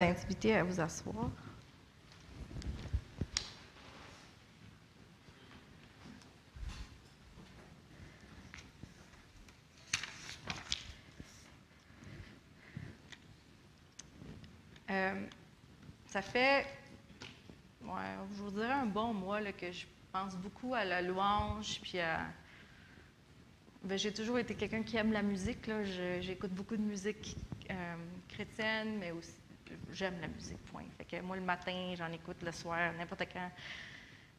inviter à vous asseoir. Euh, ça fait, ouais, je vous dirais un bon mois là, que je pense beaucoup à la louange, puis à... Ben, j'ai toujours été quelqu'un qui aime la musique. J'écoute beaucoup de musique euh, chrétienne, mais aussi j'aime la musique, point. Fait que moi, le matin, j'en écoute le soir, n'importe quand.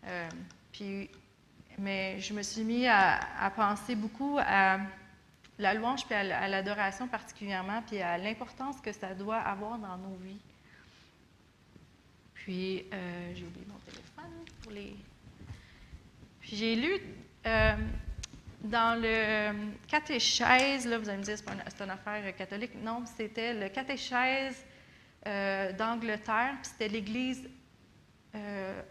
Euh, puis, mais je me suis mis à, penser beaucoup à la louange puis à, l'adoration particulièrement, puis à l'importance que ça doit avoir dans nos vies. Puis, euh, j'ai oublié mon téléphone pour les. Puis, j'ai lu euh, dans le catéchèse, là, vous allez me dire, c'est une affaire catholique. Non, c'était le catéchèse euh, d'Angleterre, c'était l'Église euh,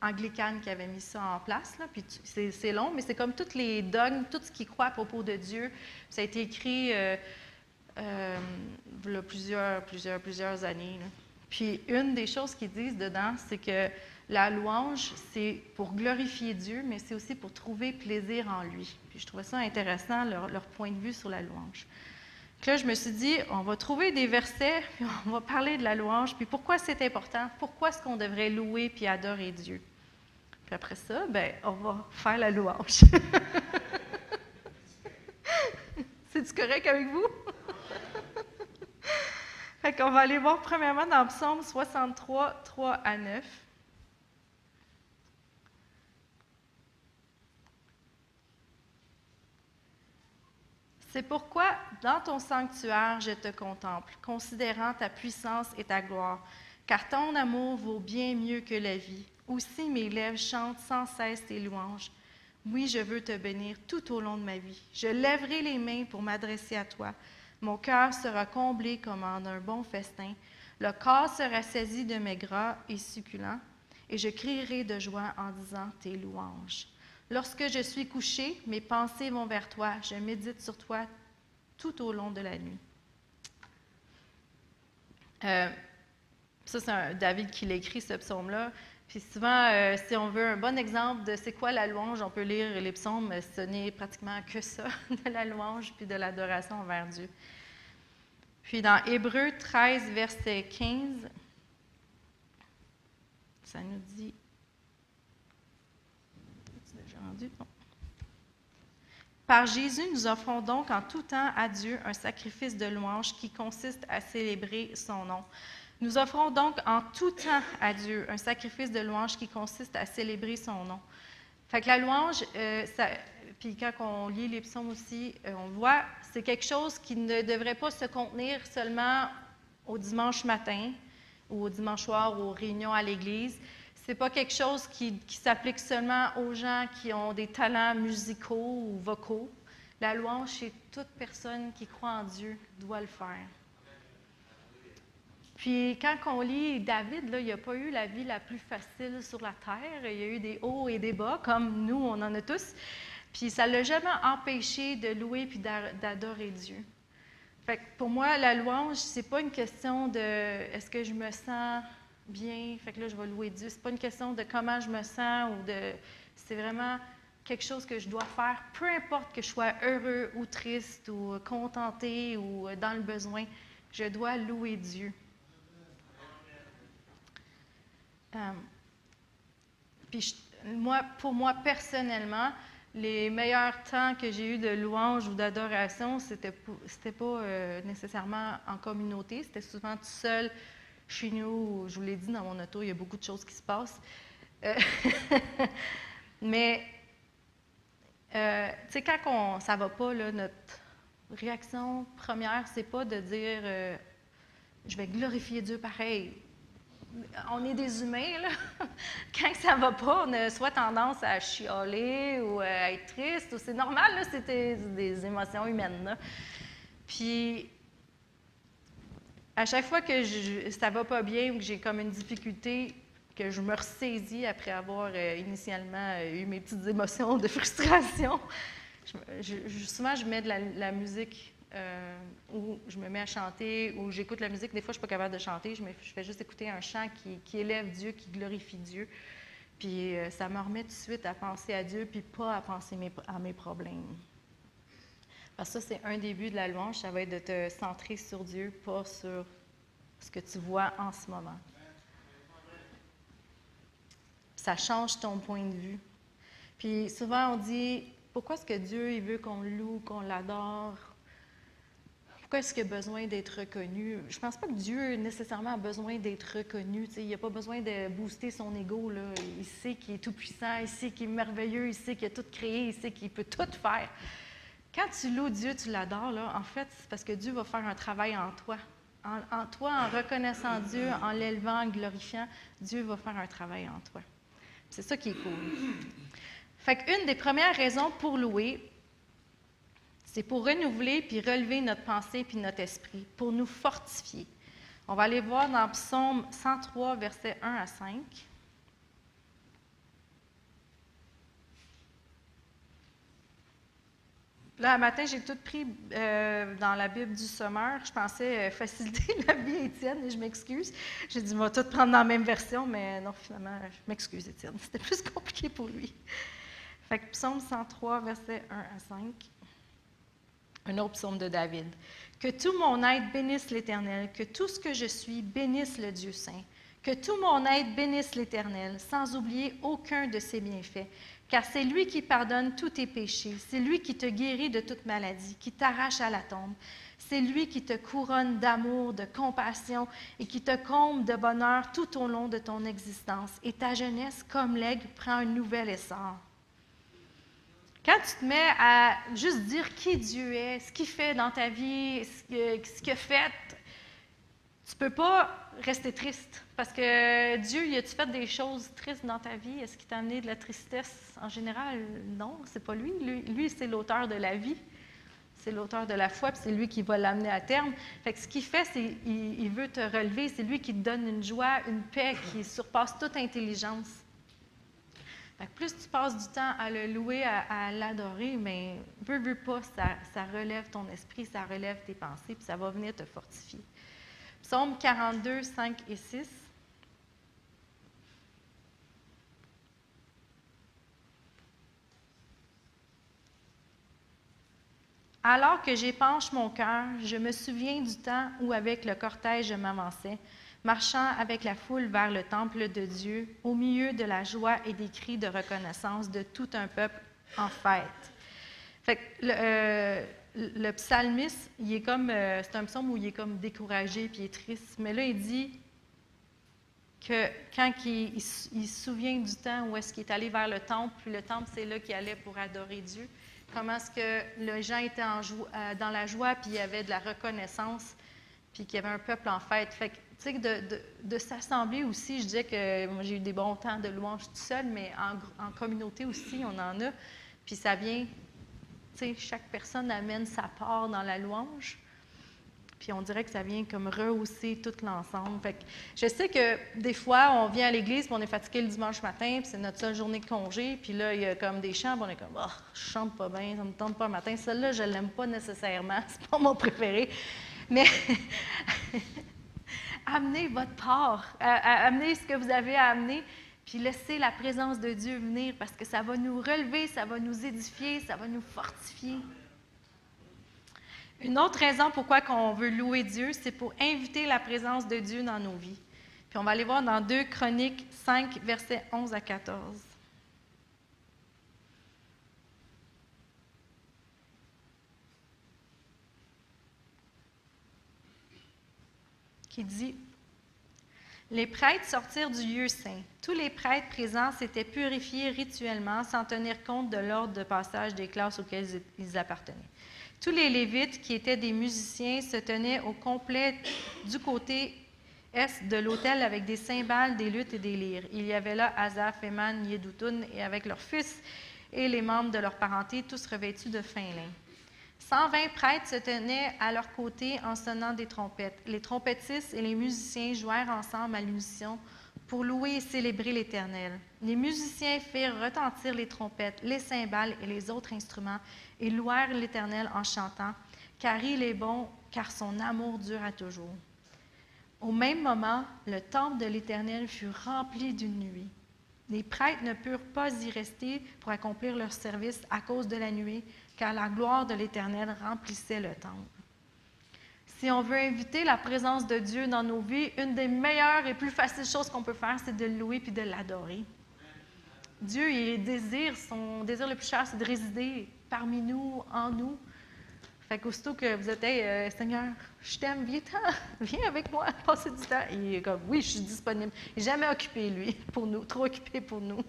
anglicane qui avait mis ça en place. Là, puis c'est, long, mais c'est comme toutes les dogmes, tout ce qui croit à propos de Dieu. Ça a été écrit euh, plusieurs, plusieurs, plusieurs années. Puis une des choses qu'ils disent dedans, c'est que la louange, c'est pour glorifier Dieu, mais c'est aussi pour trouver plaisir en lui. Puis je trouvais ça intéressant, leur point de vue sur la louange là, je me suis dit, on va trouver des versets, puis on va parler de la louange, puis pourquoi c'est important, pourquoi est-ce qu'on devrait louer puis adorer Dieu? Puis après ça, ben, on va faire la louange. C'est-tu correct avec vous? fait qu'on va aller voir premièrement dans Psaume 63, 3 à 9. C'est pourquoi, dans ton sanctuaire, je te contemple, considérant ta puissance et ta gloire, car ton amour vaut bien mieux que la vie. Aussi mes lèvres chantent sans cesse tes louanges. Oui, je veux te bénir tout au long de ma vie. Je lèverai les mains pour m'adresser à toi. Mon cœur sera comblé comme en un bon festin. Le corps sera saisi de mes gras et succulents, et je crierai de joie en disant tes louanges. Lorsque je suis couché, mes pensées vont vers toi. Je médite sur toi tout au long de la nuit. Euh, ça, c'est David qui l'a écrit, ce psaume-là. Puis souvent, euh, si on veut un bon exemple de c'est quoi la louange, on peut lire les psaumes, ce n'est pratiquement que ça, de la louange puis de l'adoration envers Dieu. Puis dans Hébreu 13, verset 15, ça nous dit par Jésus, nous offrons donc en tout temps à Dieu un sacrifice de louange qui consiste à célébrer son nom. Nous offrons donc en tout temps à Dieu un sacrifice de louange qui consiste à célébrer son nom. Fait que la louange, euh, puis quand on lit les psaumes aussi, euh, on voit, c'est quelque chose qui ne devrait pas se contenir seulement au dimanche matin ou au dimanche soir ou aux réunions à l'église, n'est pas quelque chose qui, s'applique seulement aux gens qui ont des talents musicaux ou vocaux. La louange, c'est toute personne qui croit en Dieu doit le faire. Puis quand on lit David, là, il n'a pas eu la vie la plus facile sur la terre. Il y a eu des hauts et des bas, comme nous, on en a tous. Puis ça ne l'a jamais empêché de louer puis d'adorer Dieu. Fait pour moi, la louange, c'est pas une question de est-ce que je me sens bien, fait que là, je vais louer Dieu. Ce n'est pas une question de comment je me sens ou de. C'est vraiment quelque chose que je dois faire, peu importe que je sois heureux ou triste ou contenté ou dans le besoin, je dois louer Dieu. Euh, puis moi, pour moi personnellement, les meilleurs temps que j'ai eu de louange ou d'adoration, c'était c'était pas euh, nécessairement en communauté, c'était souvent tout seul chez nous, je vous l'ai dit, dans mon auto, il y a beaucoup de choses qui se passent. Euh, mais, euh, tu sais, quand on, ça ne va pas, notre réaction première, c'est pas de dire euh, je vais glorifier Dieu pareil. On est des humains, là. quand ça ne va pas, on a soit tendance à chialer ou à être triste, c'est normal, là, c'est des, émotions humaines. Puis, à chaque fois que je, ça va pas bien ou que j'ai comme une difficulté, que je me ressaisis après avoir euh, initialement euh, eu mes petites émotions de frustration, souvent je mets de la, musique euh, où je me mets à chanter, où j'écoute la musique. Des fois, je ne suis pas capable de chanter, je, je fais juste écouter un chant qui, élève Dieu, qui glorifie Dieu. Puis euh, ça me remet tout de suite à penser à Dieu, puis pas à penser à mes problèmes. Parce que ça, c'est un début de la louange, ça va être de te centrer sur Dieu, pas sur ce que tu vois en ce moment. Ça change ton point de vue. Puis souvent, on dit, pourquoi est-ce que Dieu il veut qu'on loue, qu'on l'adore? Pourquoi est-ce qu'il a besoin d'être reconnu? Je ne pense pas que Dieu nécessairement a besoin d'être reconnu. il n'a pas besoin de booster son ego. Il sait qu'il est tout-puissant, il sait qu'il est merveilleux, il sait qu'il a tout créé, il sait qu'il peut tout faire. Quand tu loues Dieu, tu l'adores, en fait, c'est parce que Dieu va faire un travail en toi. En, en toi, en reconnaissant Dieu, en l'élevant, en glorifiant, Dieu va faire un travail en toi. C'est ça qui est cool. Fait qu'une des premières raisons pour louer, c'est pour renouveler puis relever notre pensée puis notre esprit, pour nous fortifier. On va aller voir dans Psaume 103, versets 1 à 5. Là, un matin, j'ai tout pris euh, dans la Bible du Sommeur. Je pensais euh, faciliter la vie Étienne et je m'excuse. J'ai dit, on va tout prendre dans la même version, mais non, finalement, je m'excuse, Étienne. C'était plus compliqué pour lui. Fait que psaume 103, versets 1 à 5. Un autre psaume de David. Que tout mon être bénisse l'Éternel, que tout ce que je suis bénisse le Dieu saint. Que tout mon être bénisse l'Éternel, sans oublier aucun de ses bienfaits. Car c'est lui qui pardonne tous tes péchés, c'est lui qui te guérit de toute maladie, qui t'arrache à la tombe. C'est lui qui te couronne d'amour, de compassion et qui te comble de bonheur tout au long de ton existence. Et ta jeunesse, comme l'aigle, prend un nouvel essor. Quand tu te mets à juste dire qui Dieu est, ce qu'il fait dans ta vie, ce qu'il a fait, tu ne peux pas rester triste. Parce que Dieu, y a-tu fait des choses tristes dans ta vie? Est-ce qu'il t'a amené de la tristesse en général? Non, c'est pas lui. Lui, c'est l'auteur de la vie. C'est l'auteur de la foi, puis c'est lui qui va l'amener à terme. Fait que ce qu'il fait, c'est qu'il veut te relever. C'est lui qui te donne une joie, une paix qui surpasse toute intelligence plus tu passes du temps à le louer, à, l'adorer, mais veux, veux pas, ça, relève ton esprit, ça relève tes pensées, puis ça va venir te fortifier. Psaume 42, 5 et 6. Alors que j'épanche mon cœur, je me souviens du temps où avec le cortège je m'avançais marchant avec la foule vers le temple de Dieu, au milieu de la joie et des cris de reconnaissance de tout un peuple en fête. Euh, psalmiste, est comme, euh, c'est un psaume où il est comme découragé puis il est triste, mais là il dit que quand il, se souvient du temps où est-ce qu'il est allé vers le temple, puis le temple c'est là qu'il allait pour adorer Dieu, comment est-ce que les gens étaient en euh, dans la joie puis il y avait de la reconnaissance, puis qu'il y avait un peuple en fête. Fait tu sais, de, de, s'assembler aussi, je disais que j'ai eu des bons temps de louange tout seul, mais en, communauté aussi, on en a. Puis ça vient, chaque personne amène sa part dans la louange. Puis on dirait que ça vient comme rehausser tout l'ensemble. Je sais que des fois, on vient à l'église, on est fatigué le dimanche matin, puis c'est notre seule journée de congé, puis là, il y a comme des chants, on est comme, oh, je chante pas bien, ça me tente pas le matin. Celle-là, je l'aime pas nécessairement, c'est pas mon préféré. Mais amenez votre part, amenez ce que vous avez à amener, puis laissez la présence de Dieu venir parce que ça va nous relever, ça va nous édifier, ça va nous fortifier. Une autre raison pourquoi on veut louer Dieu, c'est pour inviter la présence de Dieu dans nos vies. Puis on va aller voir dans 2 Chroniques 5, versets 11 à 14. qui dit Les prêtres sortirent du lieu saint. Tous les prêtres présents s'étaient purifiés rituellement sans tenir compte de l'ordre de passage des classes auxquelles ils appartenaient. Tous les Lévites, qui étaient des musiciens, se tenaient au complet du côté est de l'autel avec des cymbales, des luttes et des lyres. Il y avait là Azaph, Eman, Yedutun, et avec leurs fils et les membres de leur parenté, tous revêtus de fin lin. 120 prêtres se tenaient à leur côté en sonnant des trompettes. Les trompettistes et les musiciens jouèrent ensemble à l'unisson pour louer et célébrer l'Éternel. Les musiciens firent retentir les trompettes, les cymbales et les autres instruments et louèrent l'Éternel en chantant car il est bon, car son amour dure à toujours. Au même moment, le temple de l'Éternel fut rempli d'une nuée. Les prêtres ne purent pas y rester pour accomplir leur service à cause de la nuée, car la gloire de l'Éternel remplissait le temple. Si on veut inviter la présence de Dieu dans nos vies, une des meilleures et plus faciles choses qu'on peut faire, c'est de le louer puis de l'adorer. Dieu, il désire, son désir le plus cher, c'est de résider parmi nous, en nous. Fait qu'aussitôt que vous êtes, hey, Seigneur, je t'aime, viens, viens avec moi, passer du temps. Il est comme, oui, je suis disponible. Il n'est jamais occupé, lui, pour nous, trop occupé pour nous.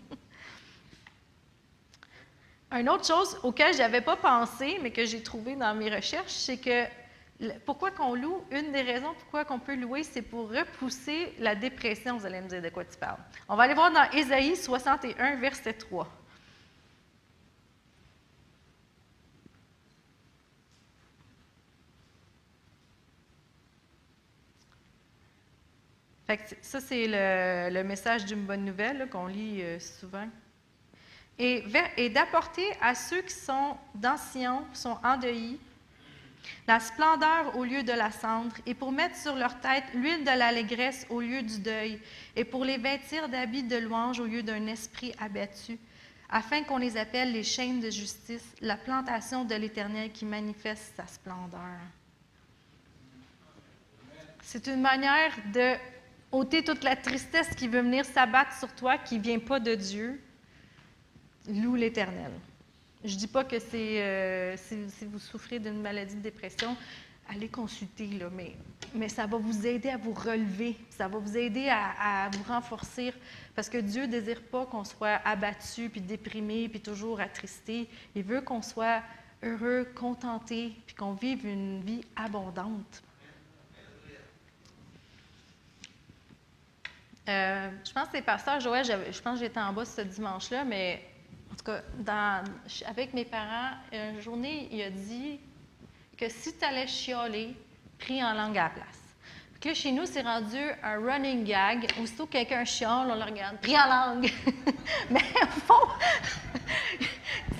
Une autre chose auquel je n'avais pas pensé, mais que j'ai trouvé dans mes recherches, c'est que pourquoi qu'on loue, une des raisons pourquoi qu'on peut louer, c'est pour repousser la dépression. Vous allez me dire de quoi tu parles. On va aller voir dans Ésaïe 61, verset 3. ça, c'est le, message d'une bonne nouvelle qu'on lit euh, souvent. Et, d'apporter à ceux qui sont dans Sion, sont endeuillés, la splendeur au lieu de la cendre, et pour mettre sur leur tête l'huile de l'allégresse au lieu du deuil, et pour les vêtir d'habits de louange au lieu d'un esprit abattu, afin qu'on les appelle les chaînes de justice, la plantation de l'Éternel qui manifeste sa splendeur. C'est une manière de ôter toute la tristesse qui veut venir s'abattre sur toi, qui ne vient pas de Dieu. Loue l'Éternel. Je ne dis pas que c'est euh, si, vous souffrez d'une maladie de dépression, allez consulter, là, mais, mais ça va vous aider à vous relever, ça va vous aider à, vous renforcer, parce que Dieu ne désire pas qu'on soit abattu, puis déprimé, puis toujours attristé. Il veut qu'on soit heureux, contenté, puis qu'on vive une vie abondante. Euh, je pense que c'est Pasteur Joël, je pense que j'étais en bas ce dimanche-là, mais avec mes parents, une journée, il a dit que si tu allais chialer, prie en langue à la place. Que chez nous, c'est rendu un running gag. Aussitôt que quelqu'un chiale, on le regarde, prie en langue. Mais au fond,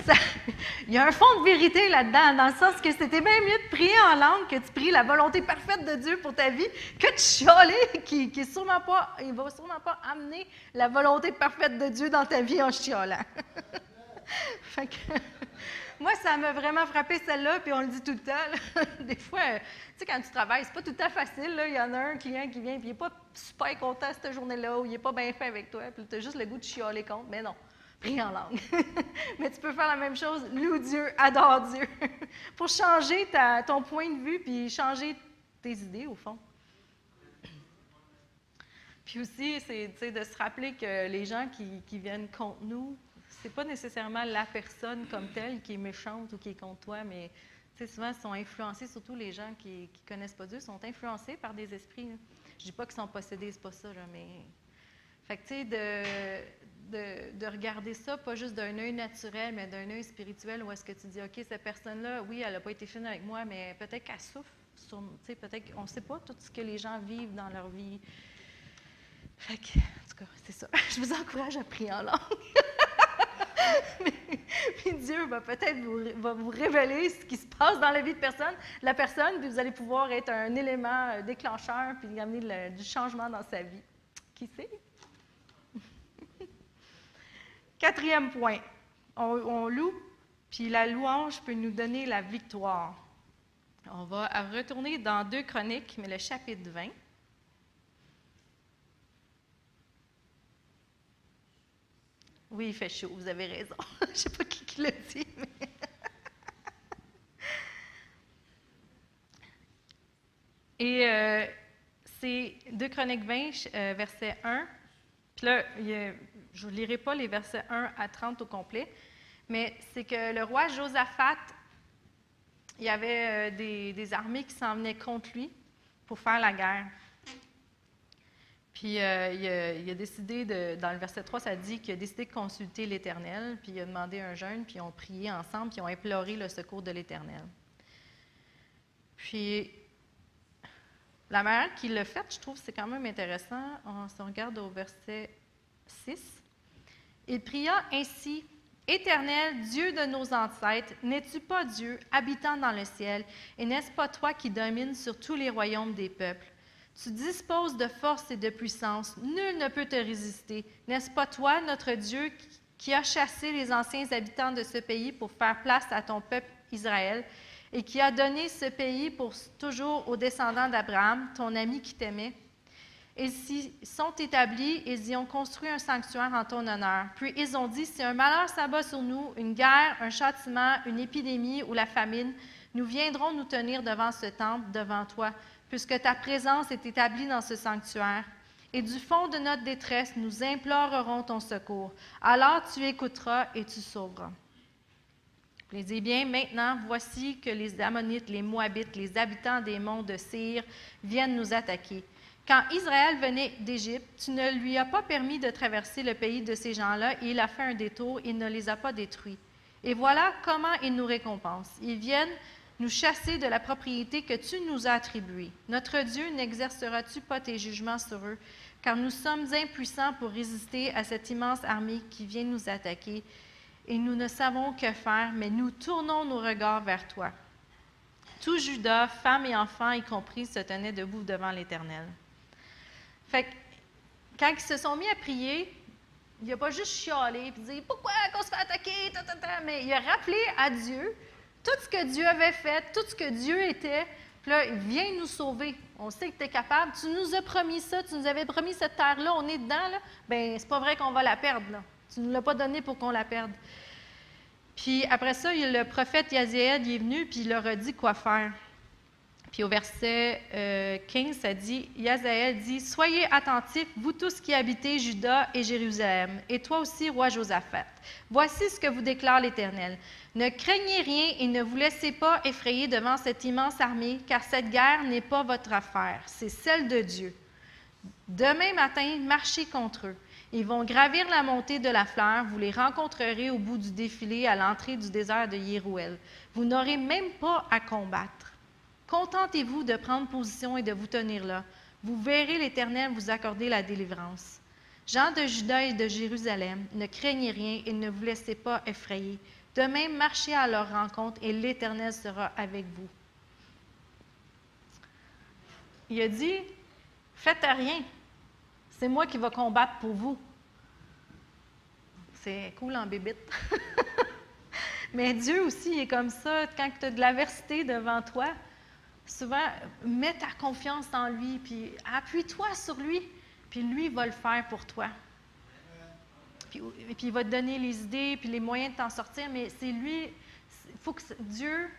il y a un fond de vérité là-dedans, dans le sens que c'était bien mieux de prier en langue que tu pries la volonté parfaite de Dieu pour ta vie que de chialer, qui, qui va sûrement pas amener la volonté parfaite de Dieu dans ta vie en chialant. moi, ça m'a vraiment frappé celle-là, puis on le dit tout le temps. Des fois, tu sais, quand tu travailles, c'est pas tout le temps facile. Il y en a un client qui vient, puis il n'est pas super content cette journée-là, ou il n'est pas bien fait avec toi, puis tu as juste le goût de chialer contre. Mais non, prie en langue. Mais tu peux faire la même chose, loue Dieu, adore Dieu, pour changer ton point de vue, puis changer tes idées, au fond. Puis aussi, c'est de se rappeler que les gens qui viennent contre nous, c'est pas nécessairement la personne comme telle qui est méchante ou qui est contre toi, mais souvent, ils sont influencés, surtout les gens qui ne connaissent pas Dieu, sont influencés par des esprits. Je ne dis pas qu'ils sont possédés, c'est pas ça, mais. Fait que, tu sais, de, de, regarder ça, pas juste d'un œil naturel, mais d'un œil spirituel, où est-ce que tu dis, OK, cette personne-là, oui, elle n'a pas été fine avec moi, mais peut-être qu'elle souffre. peut-être qu'on ne sait pas tout ce que les gens vivent dans leur vie. Fait que, en tout cas, c'est ça. Je vous encourage à prier en langue. puis Dieu va peut-être vous, révéler ce qui se passe dans la vie de personne, la personne, puis vous allez pouvoir être un élément euh, déclencheur, puis amener du changement dans sa vie. Qui sait? Quatrième point, on, on loue, puis la louange peut nous donner la victoire. On va retourner dans deux chroniques, mais le chapitre 20. Oui, il fait chaud, vous avez raison. Je ne sais pas qui, qui l'a dit. Et euh, c'est 2 Chroniques 20, euh, verset 1. Puis là, je ne lirai pas les versets 1 à 30 au complet, mais c'est que le roi Josaphat, il y avait euh, des, des armées qui s'en venaient contre lui pour faire la guerre. Puis euh, il, a, décidé, dans le verset 3, ça dit qu'il a décidé de consulter l'Éternel, puis il a demandé un jeûne, puis ils ont prié ensemble, puis ils ont imploré le secours de l'Éternel. Puis la manière qu'il l'a fait, je trouve, c'est quand même intéressant. On, si on regarde au verset 6, il pria ainsi Éternel, Dieu de nos ancêtres, n'es-tu pas Dieu, habitant dans le ciel, et n'est-ce pas toi qui domines sur tous les royaumes des peuples? Tu disposes de force et de puissance, nul ne peut te résister. N'est-ce pas toi, notre Dieu, qui a chassé les anciens habitants de ce pays pour faire place à ton peuple Israël, et qui a donné ce pays pour toujours aux descendants d'Abraham, ton ami qui t'aimait? Ils s'y sont établis, ils y ont construit un sanctuaire en ton honneur. Puis ils ont dit, si un malheur s'abat sur nous, une guerre, un châtiment, une épidémie ou la famine, nous viendrons nous tenir devant ce temple, devant toi, puisque ta présence est établie dans ce sanctuaire. Et du fond de notre détresse, nous implorerons ton secours. Alors tu écouteras et tu sauveras. Dis bien, maintenant, voici que les Ammonites, les Moabites, les habitants des monts de Syr viennent nous attaquer. Quand Israël venait d'Égypte, tu ne lui as pas permis de traverser le pays de ces gens-là et il a fait un détour, il ne les a pas détruits. Et voilà comment il nous récompense. Ils viennent nous chasser de la propriété que tu nous as attribuée. Notre Dieu, n'exerceras-tu pas tes jugements sur eux, car nous sommes impuissants pour résister à cette immense armée qui vient nous attaquer, et nous ne savons que faire, mais nous tournons nos regards vers toi. Tout Judas, femmes et enfants y compris, se tenaient debout devant l'Éternel. Fait que, quand ils se sont mis à prier, il n'a pas juste chialé et dit Pourquoi qu'on se fait attaquer? Mais il a rappelé à Dieu tout ce que Dieu avait fait, tout ce que Dieu était. Puis là, il vient nous sauver. On sait que tu es capable. Tu nous as promis ça, tu nous avais promis cette terre-là, on est dedans. Là. Bien, c'est pas vrai qu'on va la perdre. Là. Tu ne nous l'as pas donné pour qu'on la perde. Puis après ça, le prophète Yaziel est venu, puis il leur a dit quoi faire. Puis au verset 15, euh, ça dit, Yazaël dit, Soyez attentifs, vous tous qui habitez Juda et Jérusalem, et toi aussi, roi Josaphat. Voici ce que vous déclare l'Éternel. Ne craignez rien et ne vous laissez pas effrayer devant cette immense armée, car cette guerre n'est pas votre affaire, c'est celle de Dieu. Demain matin, marchez contre eux. Ils vont gravir la montée de la fleur. Vous les rencontrerez au bout du défilé à l'entrée du désert de Yérouel. Vous n'aurez même pas à combattre. Contentez-vous de prendre position et de vous tenir là. Vous verrez l'Éternel vous accorder la délivrance. Jean de Juda et de Jérusalem, ne craignez rien et ne vous laissez pas effrayer. Demain, marchez à leur rencontre et l'Éternel sera avec vous. Il a dit, faites rien. C'est moi qui vais combattre pour vous. C'est cool en bébite. Mais Dieu aussi est comme ça. Quand tu as de l'aversité devant toi, souvent, mets ta confiance en lui, puis appuie-toi sur lui, puis lui va le faire pour toi. Puis, puis il va te donner les idées, puis les moyens de t'en sortir, mais c'est lui, il faut que Dieu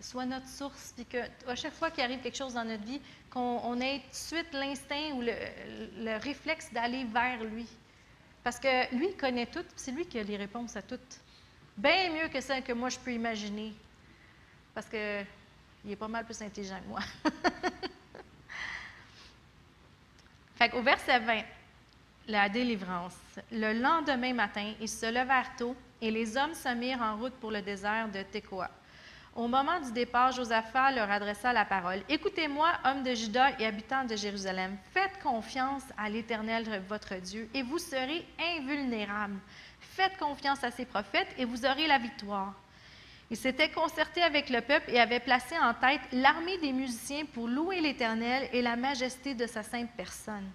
soit notre source, puis qu'à chaque fois qu'il arrive quelque chose dans notre vie, qu'on ait tout de suite l'instinct ou le, réflexe d'aller vers lui. Parce que lui, il connaît tout, c'est lui qui a les réponses à tout. Bien mieux que celles que moi je peux imaginer. Parce que il est pas mal plus intelligent que moi. au verset 20, la délivrance. Le lendemain matin, ils se levèrent tôt et les hommes se mirent en route pour le désert de Tekoa. Au moment du départ, Josaphat leur adressa la parole. Écoutez-moi, hommes de Juda et habitants de Jérusalem, faites confiance à l'Éternel votre Dieu et vous serez invulnérables. Faites confiance à ses prophètes et vous aurez la victoire. Il s'était concerté avec le peuple et avait placé en tête l'armée des musiciens pour louer l'Éternel et la majesté de sa sainte personne.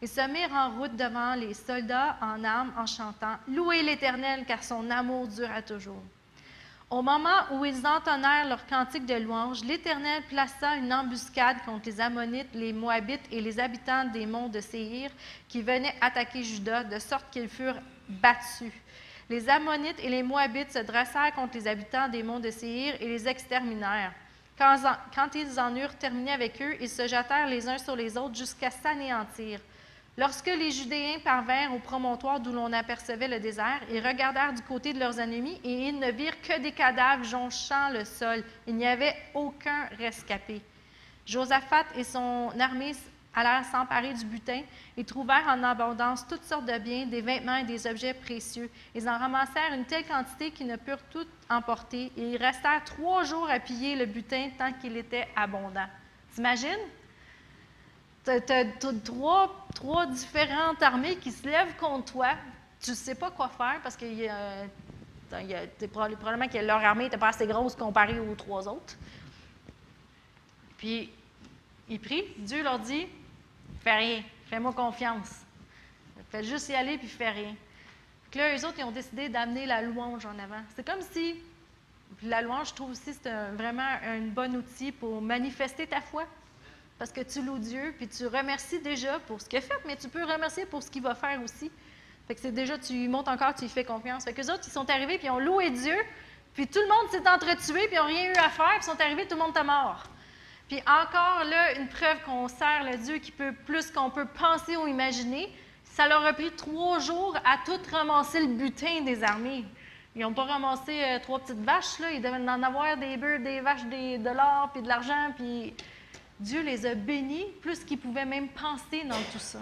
Ils se mirent en route devant les soldats en armes en chantant Louez l'Éternel car son amour dure à toujours. Au moment où ils entonnèrent leur cantique de louange, l'Éternel plaça une embuscade contre les Ammonites, les Moabites et les habitants des monts de Séhir qui venaient attaquer Juda, de sorte qu'ils furent battus. Les Ammonites et les Moabites se dressèrent contre les habitants des monts de Séhir et les exterminèrent. Quand, ils en eurent terminé avec eux, ils se jetèrent les uns sur les autres jusqu'à s'anéantir. Lorsque les Judéens parvinrent au promontoire d'où l'on apercevait le désert, ils regardèrent du côté de leurs ennemis et ils ne virent que des cadavres jonchant le sol. Il n'y avait aucun rescapé. Josaphat et son armée allèrent s'emparer du butin et trouvèrent en abondance toutes sortes de biens, des vêtements et des objets précieux. Ils en ramassèrent une telle quantité qu'ils ne purent tout emporter et ils restèrent trois jours à piller le butin tant qu'il était abondant. T'imagines? As, trois, différentes armées qui se lèvent contre toi. Tu ne sais pas quoi faire parce y a Il y probablement que leur armée n'était pas assez grosse comparée aux trois autres. Puis, ils prient. Dieu leur dit Fais rien, fais-moi confiance. Faites juste y aller, puis fais rien. Puis là, eux autres, ils ont décidé d'amener la louange en avant. C'est comme si la louange, je trouve aussi, c'est vraiment un bon outil pour manifester ta foi. Parce que tu loues Dieu, puis tu remercies déjà pour ce qu'il a fait, mais tu peux remercier pour ce qu'il va faire aussi. Fait que c'est déjà, tu montes encore, tu lui fais confiance. Fait que les autres, ils sont arrivés, puis ils ont loué Dieu, puis tout le monde s'est entretué, puis ils n'ont rien eu à faire, puis ils sont arrivés, tout le monde est mort. Puis encore là, une preuve qu'on sert le Dieu qui peut plus qu'on peut penser ou imaginer. Ça leur a pris trois jours à tout ramasser le butin des armées. Ils n'ont pas ramassé euh, trois petites vaches, là. Ils devaient en avoir des bœufs, des vaches, des, de l'or, puis de l'argent, puis Dieu les a bénis plus qu'ils pouvaient même penser dans tout ça.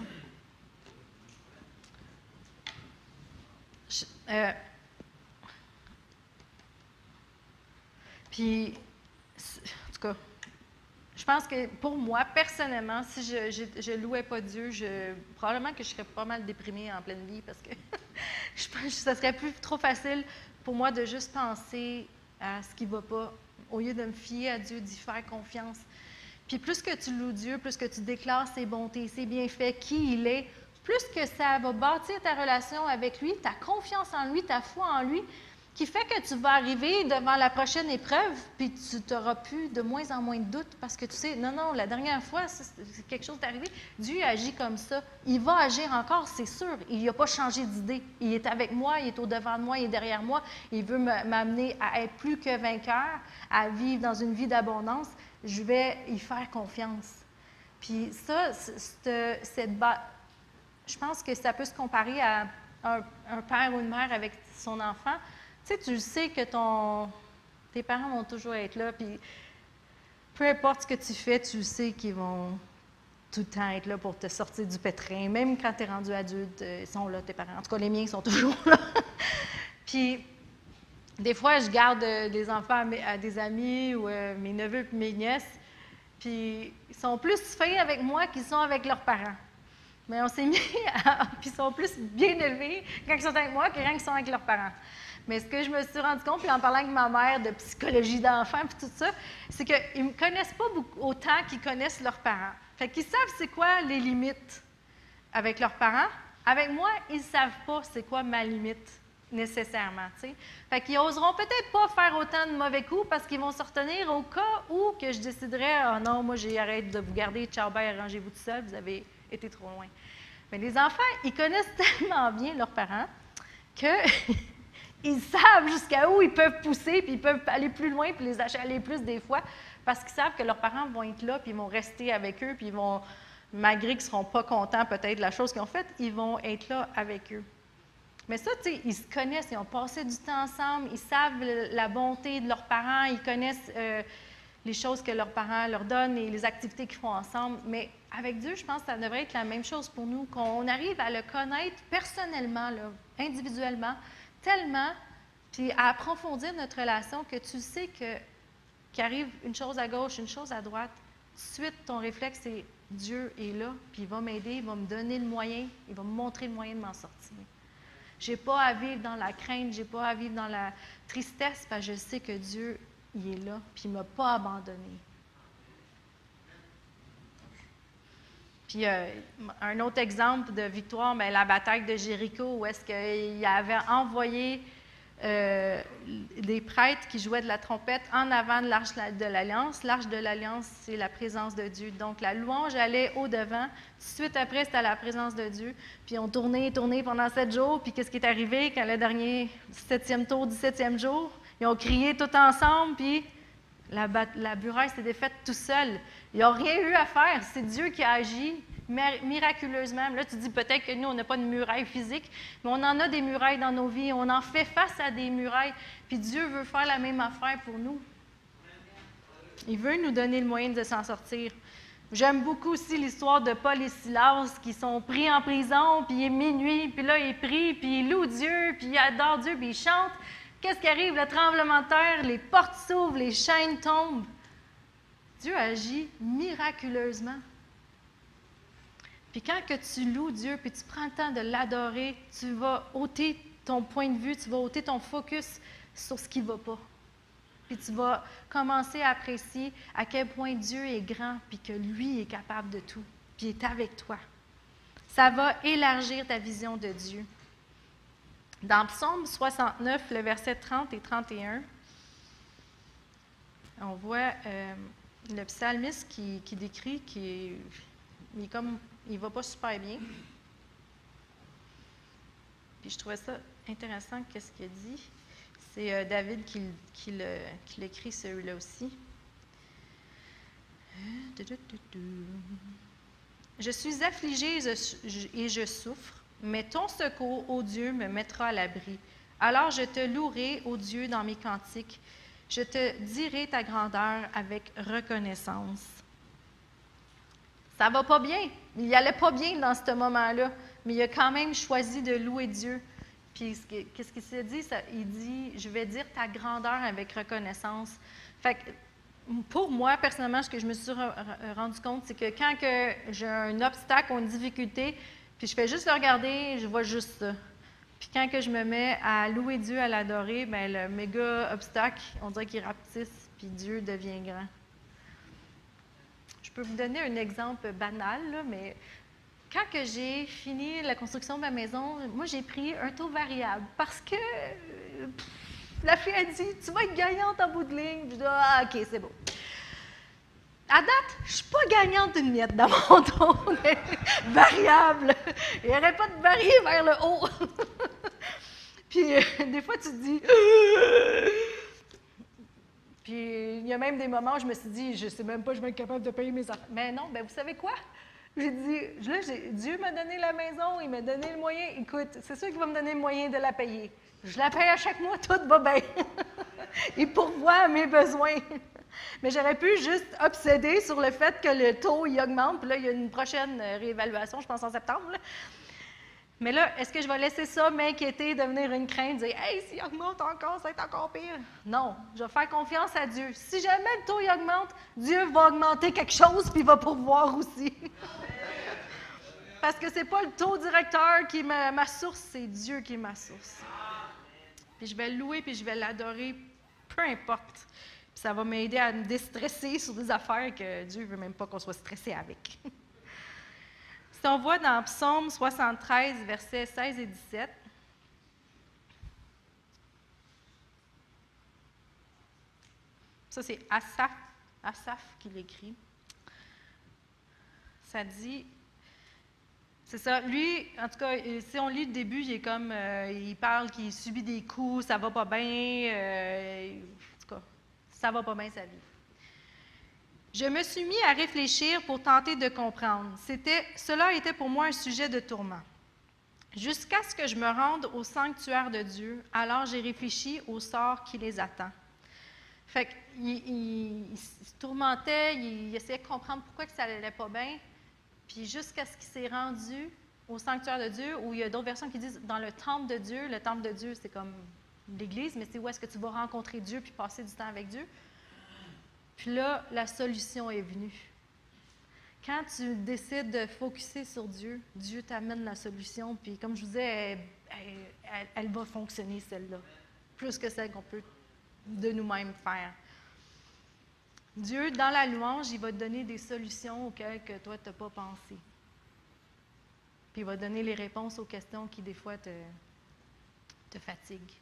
Euh, puis, en tout cas, je pense que pour moi, personnellement, si je ne louais pas Dieu, je, probablement que je serais pas mal déprimée en pleine vie parce que je pense ce serait plus trop facile pour moi de juste penser à ce qui ne va pas au lieu de me fier à Dieu, d'y faire confiance. Puis plus que tu loues Dieu, plus que tu déclares ses bontés, ses bienfaits, qui il est, plus que ça va bâtir ta relation avec lui, ta confiance en lui, ta foi en lui, qui fait que tu vas arriver devant la prochaine épreuve, puis tu t'auras plus de moins en moins de doutes parce que tu sais, non, non, la dernière fois, quelque chose est arrivé. Dieu agit comme ça. Il va agir encore, c'est sûr. Il n'a pas changé d'idée. Il est avec moi, il est au devant de moi, il est derrière moi. Il veut m'amener à être plus que vainqueur, à vivre dans une vie d'abondance. Je vais y faire confiance. Puis ça, je pense que ça peut se comparer à un, père ou une mère avec son enfant sais, tu sais que ton, tes parents vont toujours être là, puis peu importe ce que tu fais, tu sais qu'ils vont tout le temps être là pour te sortir du pétrin. Même quand tu es rendu adulte, euh, ils sont là, tes parents. En tout cas, les miens sont toujours là. puis, des fois, je garde euh, des enfants à, des amis ou euh, mes neveux et mes nièces, puis ils sont plus fins avec moi qu'ils sont avec leurs parents. Mais on s'est mis à. puis ils sont plus bien élevés quand ils sont avec moi que quand ils sont avec leurs parents. Mais ce que je me suis rendu compte, puis en parlant avec ma mère de psychologie d'enfant, puis tout ça, c'est qu'ils ne me connaissent pas autant qu'ils connaissent leurs parents. Fait qu'ils savent c'est quoi les limites avec leurs parents. Avec moi, ils ne savent pas c'est quoi ma limite nécessairement. T'sais. Fait qu'ils n'oseront peut-être pas faire autant de mauvais coups parce qu'ils vont se retenir au cas où que je déciderais oh non, moi j'arrête de vous garder, ciao, bye, arrangez-vous tout seul, vous avez été trop loin. Mais les enfants, ils connaissent tellement bien leurs parents que ils savent jusqu'à où ils peuvent pousser, puis ils peuvent aller plus loin, puis les achaler plus des fois, parce qu'ils savent que leurs parents vont être là, puis ils vont rester avec eux, puis ils vont, malgré qu'ils ne seront pas contents peut-être de la chose qu'ils ont faite, ils vont être là avec eux. Mais ça, tu sais, ils se connaissent, ils ont passé du temps ensemble, ils savent la bonté de leurs parents, ils connaissent euh, les choses que leurs parents leur donnent et les activités qu'ils font ensemble. Mais avec Dieu, je pense que ça devrait être la même chose pour nous, qu'on arrive à le connaître personnellement, individuellement, tellement, puis à approfondir notre relation que tu sais que qu'arrive une chose à gauche, une chose à droite, suite, ton réflexe, c'est Dieu est là, puis il va m'aider, il va me donner le moyen, il va me montrer le moyen de m'en sortir. Je n'ai pas à vivre dans la crainte, je n'ai pas à vivre dans la tristesse, parce que je sais que Dieu, il est là, puis il m'a pas abandonné. Puis euh, un autre exemple de victoire, mais la bataille de Jéricho, où est-ce qu'il avait envoyé euh, des prêtres qui jouaient de la trompette en avant de l'arche de l'Alliance. L'arche de l'Alliance, c'est la présence de Dieu. Donc la louange allait au-devant. Suite après, c'était la présence de Dieu. Puis on tournait, tournait pendant sept jours. Puis qu'est-ce qui est arrivé quand le dernier septième tour, dix-septième jour? Ils ont crié tout ensemble, puis la, la muraille s'est défaite tout seul. Ils n'ont rien eu à faire. C'est Dieu qui a agi miraculeusement. Là, tu dis peut-être que nous, on n'a pas de muraille physique, mais on en a des murailles dans nos vies. On en fait face à des murailles. Puis Dieu veut faire la même affaire pour nous. Il veut nous donner le moyen de s'en sortir. J'aime beaucoup aussi l'histoire de Paul et Silas qui sont pris en prison, puis il est minuit, puis là, ils prient, puis ils louent Dieu, puis ils adorent Dieu, puis ils chantent. Qu'est-ce qui arrive? Le tremblement de terre, les portes s'ouvrent, les chaînes tombent. Dieu agit miraculeusement. Puis quand que tu loues Dieu, puis tu prends le temps de l'adorer, tu vas ôter ton point de vue, tu vas ôter ton focus sur ce qui ne va pas. Puis tu vas commencer à apprécier à quel point Dieu est grand, puis que lui est capable de tout, puis est avec toi. Ça va élargir ta vision de Dieu. Dans Psaume 69, le verset 30 et 31, on voit euh, le psalmiste qui, décrit qu'il il comme il va pas super bien. Puis je trouvais ça intéressant qu'est-ce qu'il dit. C'est euh, David qui, qui l'écrit celui-là aussi. Je suis affligé et je souffre, mais ton secours, ô Dieu, me mettra à l'abri. Alors je te louerai, ô Dieu, dans mes cantiques. Je te dirai ta grandeur avec reconnaissance. Ça va pas bien. Il n'allait pas bien dans ce moment-là, mais il a quand même choisi de louer Dieu. Puis, qu'est-ce qu'il s'est dit? il dit, je vais dire ta grandeur avec reconnaissance. Pour moi, personnellement, ce que je me suis rendu compte, c'est que quand j'ai un obstacle ou une difficulté, puis je fais juste le regarder, je vois juste ça. Puis quand que je me mets à louer Dieu, à l'adorer, bien, le méga obstacle, on dirait qu'il rapetisse, puis Dieu devient grand. Je peux vous donner un exemple banal, mais quand que j'ai fini la construction de ma maison, moi, j'ai pris un taux variable parce que la fille a dit Tu vas être gagnante en bout de ligne. Je dis Ah, OK, c'est bon. À date, je ne suis pas gagnante d'une miette dans mon taux variable. Il n'arrête pas de varier vers le haut. Puis, euh, des fois, tu te dis. Puis, il y a même des moments où je me suis dit Je ne sais même pas, je vais être capable de payer mes affaires. Mais non, ben vous savez quoi? J'ai dit, là, Dieu m'a donné la maison, il m'a donné le moyen. Écoute, c'est sûr qu'il va me donner le moyen de la payer. Je la paye à chaque mois, tout va bien. il pourvoit à mes besoins. Mais j'aurais pu juste obséder sur le fait que le taux il augmente. Puis là, il y a une prochaine réévaluation, je pense en septembre. Mais là, est-ce que je vais laisser ça m'inquiéter, devenir une crainte, dire Hey, s'il augmente encore, ça va être encore pire? Non, je vais faire confiance à Dieu. Si jamais le taux il augmente, Dieu va augmenter quelque chose puis il va pourvoir aussi. Parce que ce n'est pas le taux directeur qui est ma, source, c'est Dieu qui est ma source. Puis je vais le louer puis je vais l'adorer, peu importe. Ça va m'aider à me déstresser sur des affaires que Dieu ne veut même pas qu'on soit stressé avec. Si on voit dans Psaume 73, versets 16 et 17, ça c'est Asaph, Asaph qui l'écrit. Ça dit, c'est ça, lui, en tout cas, si on lit le début, il comme, euh, il parle qu'il subit des coups, ça va pas bien, euh, ça va pas bien sa vie. Je me suis mis à réfléchir pour tenter de comprendre. C'était, cela était pour moi un sujet de tourment. Jusqu'à ce que je me rende au sanctuaire de Dieu, alors j'ai réfléchi au sort qui les attend. Fait qu'il il, se tourmentait, il, essayait de comprendre pourquoi que ça n'allait pas bien. Puis jusqu'à ce qu'il s'est rendu au sanctuaire de Dieu, où il y a d'autres versions qui disent dans le temple de Dieu. Le temple de Dieu, c'est comme l'Église, mais c'est où est-ce que tu vas rencontrer Dieu puis passer du temps avec Dieu. Puis là, la solution est venue. Quand tu décides de focuser sur Dieu, Dieu t'amène la solution. Puis comme je vous disais, elle, va fonctionner celle-là, plus que celle qu'on peut de nous-mêmes faire. Dieu, dans la louange, il va te donner des solutions auxquelles que toi, tu n'as pas pensé. Puis il va donner les réponses aux questions qui, des fois, te fatiguent.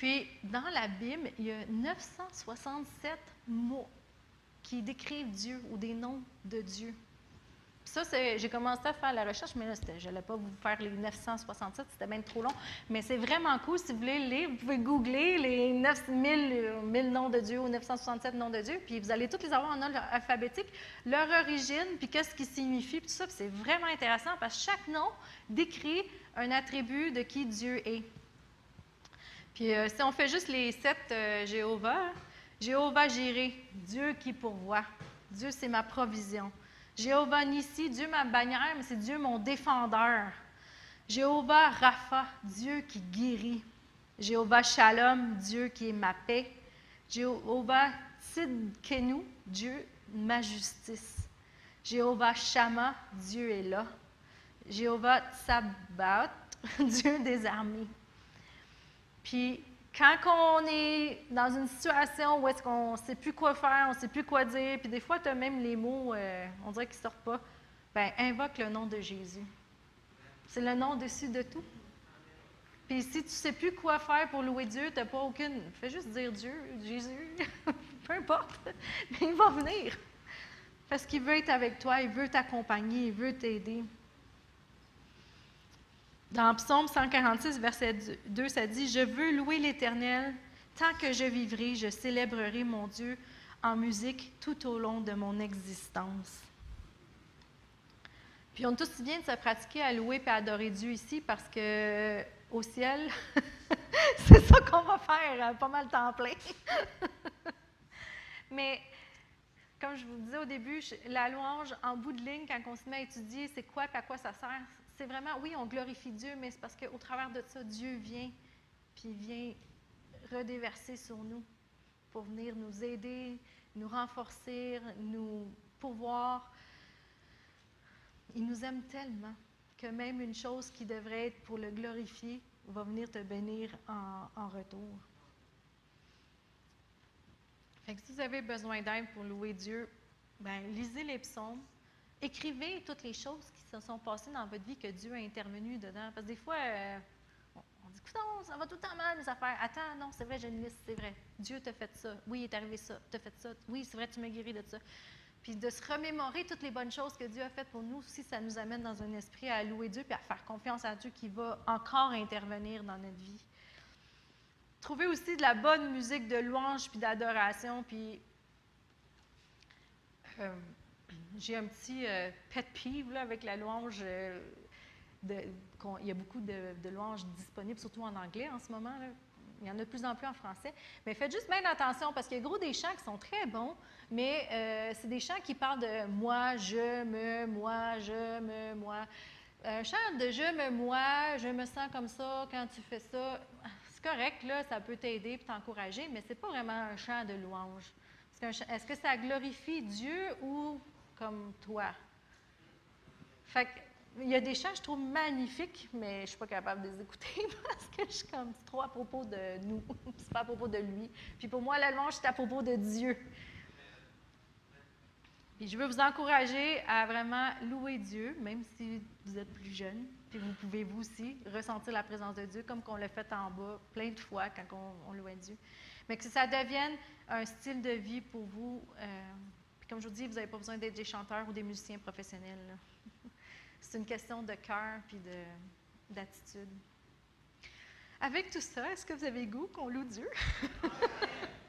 Puis, dans la Bible, il y a 967 mots qui décrivent Dieu ou des noms de Dieu. Ça, j'ai commencé à faire la recherche, mais là, je n'allais pas vous faire les 967, c'était même trop long. Mais c'est vraiment cool. Si vous voulez lire, vous pouvez googler les 9000 1000 noms de Dieu ou 967 noms de Dieu, puis vous allez tous les avoir en ordre alphabétique, leur origine, puis qu'est-ce qui signifie, puis tout ça. c'est vraiment intéressant parce que chaque nom décrit un attribut de qui Dieu est. Puis euh, si on fait juste les sept euh, Jéhovah, Jéhovah Jiré, Dieu qui pourvoit. Dieu, c'est ma provision. Jéhovah Nissi, Dieu ma bannière, mais c'est Dieu mon défendeur. Jéhovah Rapha, Dieu qui guérit. Jéhovah Shalom, Dieu qui est ma paix. Jéhovah Tzidkenu, Dieu ma justice. Jéhovah Shama, Dieu est là. Jéhovah Sabaoth, Dieu des armées. Puis quand on est dans une situation où est-ce qu'on ne sait plus quoi faire, on ne sait plus quoi dire, puis des fois, tu as même les mots, euh, on dirait qu'ils ne sortent pas, bien, invoque le nom de Jésus. C'est le nom dessus de tout. Puis si tu ne sais plus quoi faire pour louer Dieu, tu n'as pas aucune. Fais juste dire Dieu, Jésus, peu importe. Mais il va venir. Parce qu'il veut être avec toi, il veut t'accompagner, il veut t'aider. Dans Psaume 146, verset 2, ça dit Je veux louer l'Éternel. Tant que je vivrai, je célébrerai mon Dieu en musique tout au long de mon existence. Puis on est tous bien de se pratiquer à louer et adorer Dieu ici parce que au ciel, c'est ça qu'on va faire euh, pas mal temps plein. Mais comme je vous disais au début, la louange en bout de ligne, quand on se met à étudier c'est quoi et à quoi ça sert, c'est vraiment, oui, on glorifie Dieu, mais c'est parce qu'au travers de ça, Dieu vient, puis vient redéverser sur nous pour venir nous aider, nous renforcer, nous pouvoir. Il nous aime tellement que même une chose qui devrait être pour le glorifier va venir te bénir en, retour. Fait que si vous avez besoin d'aide pour louer Dieu, ben, lisez les psaumes, écrivez toutes les choses qui se sont passées dans votre vie que Dieu a intervenu dedans? Parce que des fois, euh, on, dit non, ça va tout le temps mal, mes affaires. Attends, non, c'est vrai, j'ai une liste, c'est vrai. Dieu t'a fait ça. Oui, il est arrivé ça. T'a fait ça. Oui, c'est vrai, tu m'as guéri de ça. Puis de se remémorer toutes les bonnes choses que Dieu a faites pour nous, aussi, ça nous amène dans un esprit à louer Dieu puis à faire confiance à Dieu qui va encore intervenir dans notre vie. Trouver aussi de la bonne musique de louange puis d'adoration. Puis euh, j'ai un petit euh, pet peeve avec la louange. Euh, il y a beaucoup de, louanges disponibles, surtout en anglais en ce moment. Il y en a de plus en plus en français. Mais faites juste bien attention parce qu'il y a gros des chants qui sont très bons, mais euh, c'est des chants qui parlent de moi, je, me, moi, je, me, moi. Un chant de je, me, moi, je me sens comme ça quand tu fais ça, c'est correct, là, ça peut t'aider et t'encourager, mais ce n'est pas vraiment un chant de louange. Est-ce que ça glorifie Dieu ou comme toi? Fait il y a des chants je trouve magnifiques, mais je ne suis pas capable de les écouter parce que je suis comme, trop à propos de nous, c'est pas à propos de lui. Puis pour moi, la louange, c'est à propos de Dieu. Puis je veux vous encourager à vraiment louer Dieu, même si vous êtes plus jeune. Puis vous pouvez vous aussi ressentir la présence de Dieu, comme qu'on l'a fait en bas plein de fois quand on, louait Dieu. Mais que ça devienne un style de vie pour vous. Euh, comme je vous dis, vous n'avez pas besoin d'être des chanteurs ou des musiciens professionnels. C'est une question de cœur puis d'attitude. Avec tout ça, est-ce que vous avez goût qu'on loue Dieu?